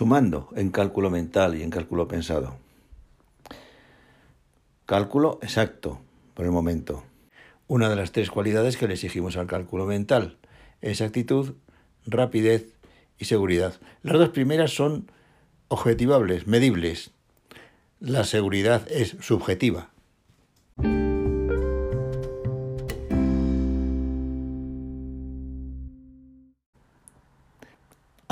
Sumando en cálculo mental y en cálculo pensado. Cálculo exacto, por el momento. Una de las tres cualidades que le exigimos al cálculo mental. Exactitud, rapidez y seguridad. Las dos primeras son objetivables, medibles. La seguridad es subjetiva.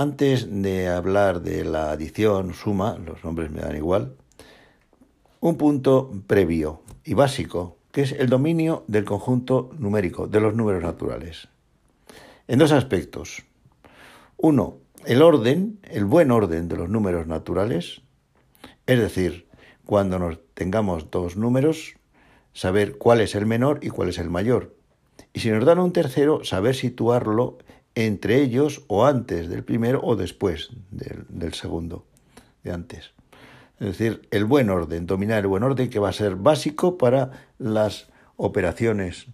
Antes de hablar de la adición, suma, los nombres me dan igual, un punto previo y básico, que es el dominio del conjunto numérico, de los números naturales. En dos aspectos. Uno, el orden, el buen orden de los números naturales, es decir, cuando nos tengamos dos números, saber cuál es el menor y cuál es el mayor. Y si nos dan un tercero, saber situarlo entre ellos o antes del primero o después del, segundo, de antes. Es decir, el buen orden, dominar el buen orden que va a ser básico para las operaciones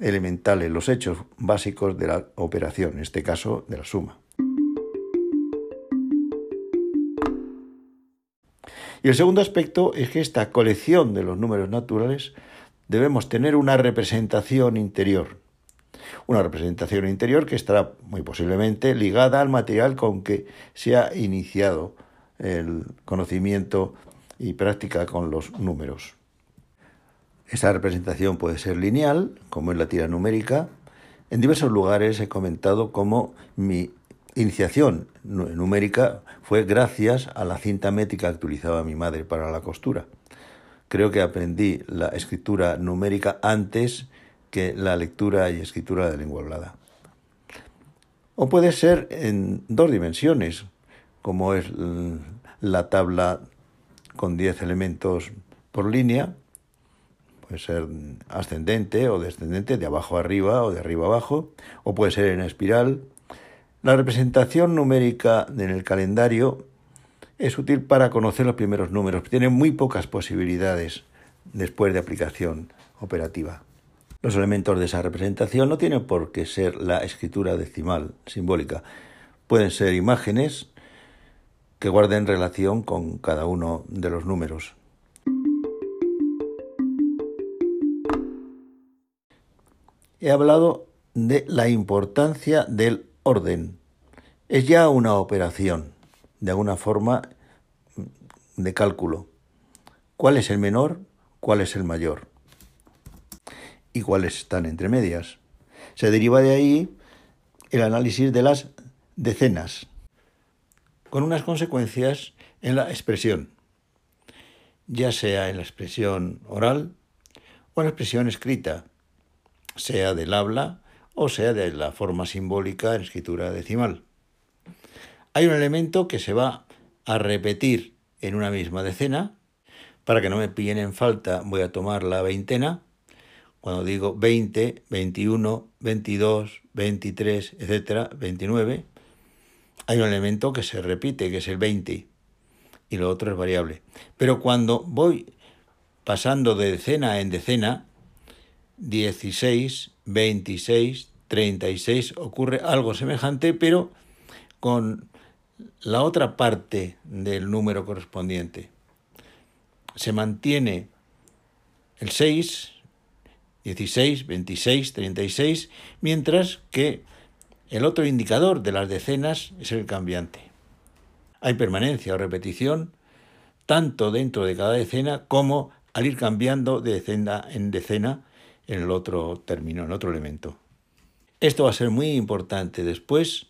elementales, los hechos básicos de la operación, en este caso de la suma. Y el segundo aspecto es que esta colección de los números naturales debemos tener una representación interior, una representación interior que estará muy posiblemente ligada al material con que se ha iniciado el conocimiento y práctica con los números. Esa representación puede ser lineal, como en la tira numérica. En diversos lugares he comentado cómo mi iniciación numérica fue gracias a la cinta métrica que utilizaba mi madre para la costura. Creo que aprendí la escritura numérica antes que la lectura y escritura de lengua hablada. O puede ser en dos dimensiones, como es la tabla con 10 elementos por línea, puede ser ascendente o descendente, de abajo a arriba o de arriba a abajo, o puede ser en espiral. La representación numérica en el calendario es útil para conocer los primeros números, tiene muy pocas posibilidades después de aplicación operativa. Los elementos de esa representación no tienen por qué ser la escritura decimal simbólica. Pueden ser imágenes que guarden relación con cada uno de los números. He hablado de la importancia del orden. Es ya una operación, de alguna forma, de cálculo. ¿Cuál es el menor? ¿Cuál es el mayor? Y cuáles están entre medias. Se deriva de ahí el análisis de las decenas, con unas consecuencias en la expresión, ya sea en la expresión oral o en la expresión escrita, sea del habla o sea de la forma simbólica en escritura decimal. Hay un elemento que se va a repetir en una misma decena. Para que no me pillen en falta, voy a tomar la veintena cuando digo 20, 21, 22, 23, etcétera, 29, hay un elemento que se repite, que es el 20, y lo otro es variable. Pero cuando voy pasando de decena en decena, 16, 26, 36, ocurre algo semejante, pero con la otra parte del número correspondiente. Se mantiene el 6, 16, 26, 36, mientras que el otro indicador de las decenas es el cambiante. Hay permanencia o repetición tanto dentro de cada decena como al ir cambiando de decena en decena en el otro término, en otro elemento. Esto va a ser muy importante después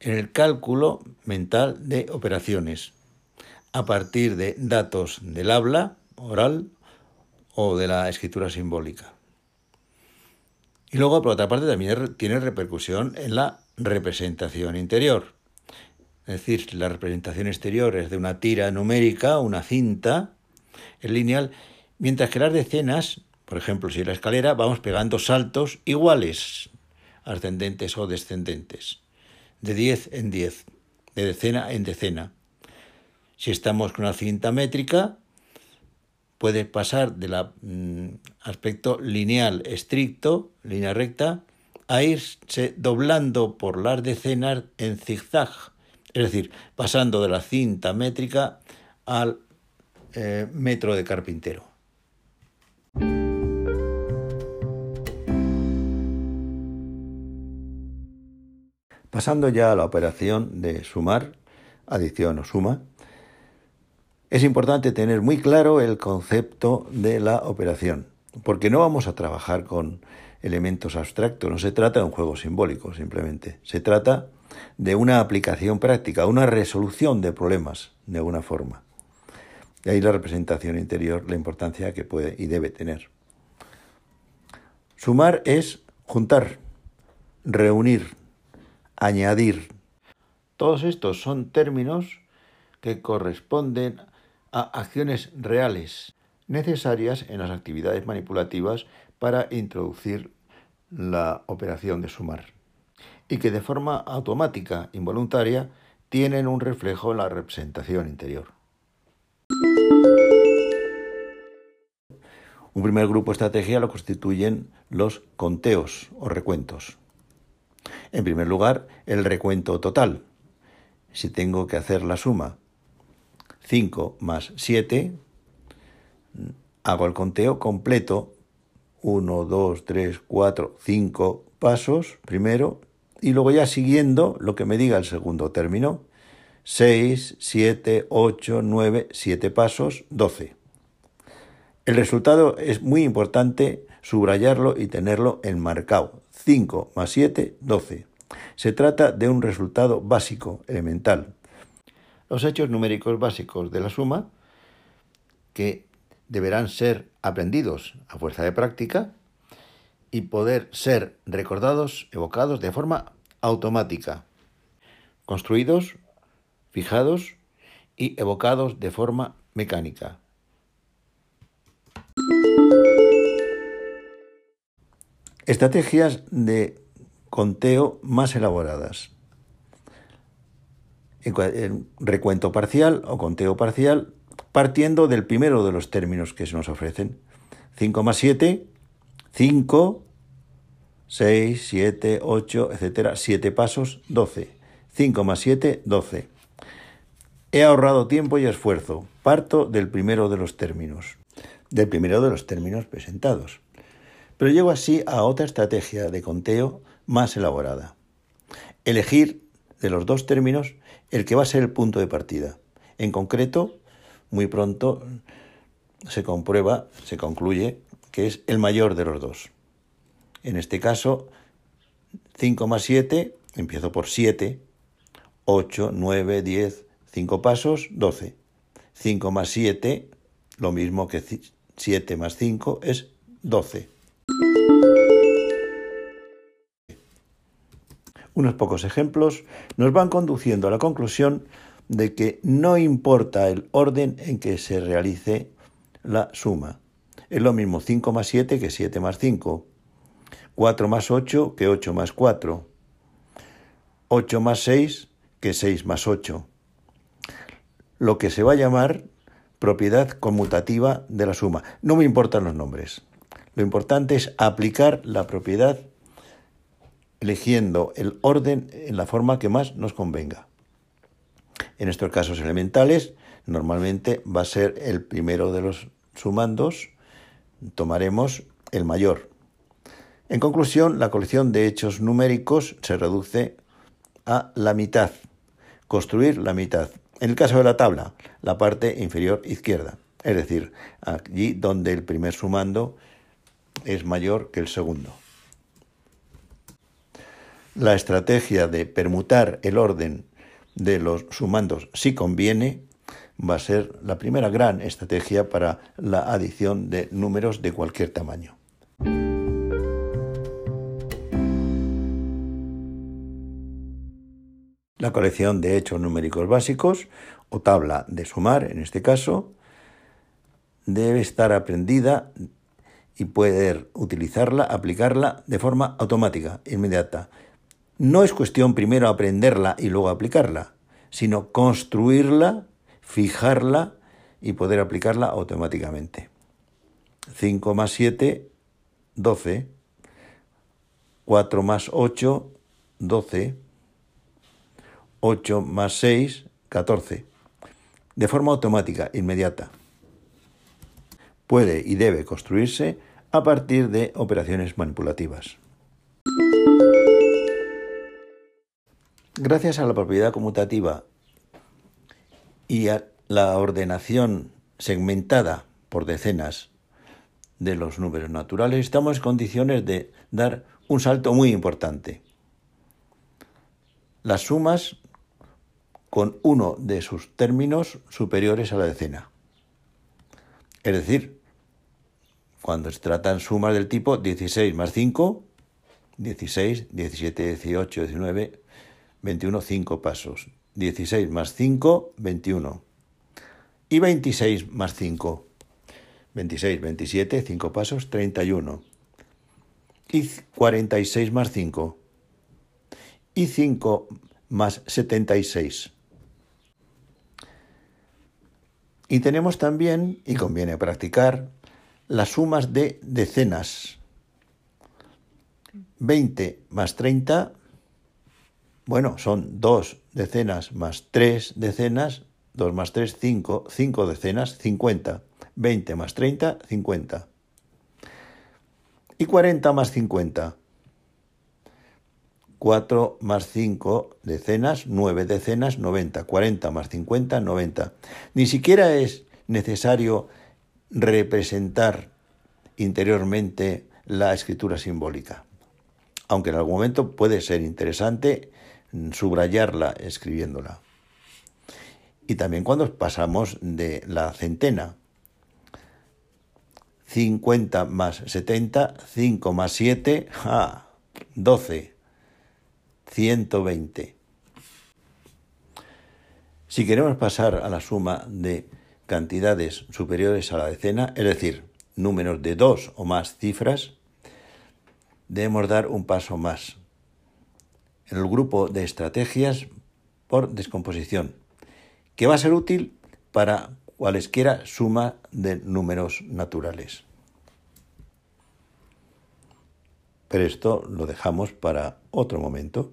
en el cálculo mental de operaciones a partir de datos del habla oral o de la escritura simbólica. Y luego, por otra parte, también tiene repercusión en la representación interior. Es decir, la representación exterior es de una tira numérica, una cinta, es lineal, mientras que las decenas, por ejemplo, si la escalera, vamos pegando saltos iguales, ascendentes o descendentes, de 10 en 10, de decena en decena. Si estamos con una cinta métrica, puede pasar del mm, aspecto lineal estricto, línea recta, a irse doblando por las decenas en zigzag, Es decir, pasando de la cinta métrica al eh, metro de carpintero. Pasando ya a la operación de sumar, adición o suma, es importante tener muy claro el concepto de la operación, porque no vamos a trabajar con elementos abstractos, no se trata de un juego simbólico simplemente, se trata de una aplicación práctica, una resolución de problemas de alguna forma. Y ahí la representación interior, la importancia que puede y debe tener. Sumar es juntar, reunir, añadir. Todos estos son términos que corresponden a acciones reales necesarias en las actividades manipulativas para introducir la operación de sumar y que de forma automática, involuntaria, tienen un reflejo en la representación interior. Un primer grupo de estrategia lo constituyen los conteos o recuentos. En primer lugar, el recuento total. Si tengo que hacer la suma 5 más 7, hago el conteo completo, 1, 2, 3, 4, 5 pasos primero, y luego ya siguiendo lo que me diga el segundo término, 6, 7, 8, 9, 7 pasos, 12. El resultado es muy importante subrayarlo y tenerlo enmarcado. 5 más 7, 12. Se trata de un resultado básico, elemental, los hechos numéricos básicos de la suma, que deberán ser aprendidos a fuerza de práctica y poder ser recordados, evocados de forma automática, construidos, fijados y evocados de forma mecánica. Estrategias de conteo más elaboradas en recuento parcial o conteo parcial, partiendo del primero de los términos que se nos ofrecen. 5 más 7, 5, 6, 7, 8, etcétera, 7 pasos, 12. 5 más 7, 12. He ahorrado tiempo y esfuerzo. Parto del primero de los términos, del primero de los términos presentados. Pero llego así a otra estrategia de conteo más elaborada. Elegir de los dos términos el que va a ser el punto de partida. En concreto, muy pronto se comprueba, se concluye que es el mayor de los dos. En este caso, 5 más 7, empiezo por 7, 8, 9, 10, 5 pasos, 12. 5 más 7, lo mismo que 7 más 5, es 12. Unos pocos ejemplos, nos van conduciendo a la conclusión de que no importa el orden en que se realice la suma. Es lo mismo 5 más 7 que 7 más 5, 4 más 8 que 8 más 4, 8 más 6 que 6 más 8. Lo que se va a llamar propiedad conmutativa de la suma. No me importan los nombres. Lo importante es aplicar la propiedad eligiendo el orden en la forma que más nos convenga. En estos casos elementales, normalmente va a ser el primero de los sumandos, tomaremos el mayor. En conclusión, la colección de hechos numéricos se reduce a la mitad, construir la mitad. En el caso de la tabla, la parte inferior izquierda, es decir, allí donde el primer sumando es mayor que el segundo la estrategia de permutar el orden de los sumandos si conviene va a ser la primera gran estrategia para la adición de números de cualquier tamaño. La colección de hechos numéricos básicos, o tabla de sumar en este caso, debe estar aprendida y poder utilizarla, aplicarla de forma automática, inmediata, no es cuestión primero aprenderla y luego aplicarla, sino construirla, fijarla y poder aplicarla automáticamente. 5 más 7, 12. 4 más 8, 12. 8 más 6, 14. De forma automática, inmediata. Puede y debe construirse a partir de operaciones manipulativas. Gracias a la propiedad conmutativa y a la ordenación segmentada por decenas de los números naturales, estamos en condiciones de dar un salto muy importante. Las sumas con uno de sus términos superiores a la decena. Es decir, cuando se tratan sumas del tipo 16 más 5, 16, 17, 18, 19, 21, 5 pasos. 16 más 5, 21. Y 26 más 5. 26, 27, 5 pasos, 31. Y 46 más 5. Y 5 más 76. Y tenemos también, y conviene practicar, las sumas de decenas. 20 más 30 bueno, son dos decenas más tres decenas, dos más tres, cinco, cinco decenas, cincuenta. Veinte más treinta, cincuenta. Y cuarenta más cincuenta. Cuatro más cinco decenas, nueve decenas, noventa. Cuarenta más cincuenta, noventa. Ni siquiera es necesario representar interiormente la escritura simbólica, aunque en algún momento puede ser interesante subrayarla escribiéndola. Y también cuando pasamos de la centena. 50 más 70, 5 más 7, ah, 12, 120. Si queremos pasar a la suma de cantidades superiores a la decena, es decir, números de dos o más cifras, debemos dar un paso más en el grupo de estrategias por descomposición, que va a ser útil para cualesquiera suma de números naturales. Pero esto lo dejamos para otro momento.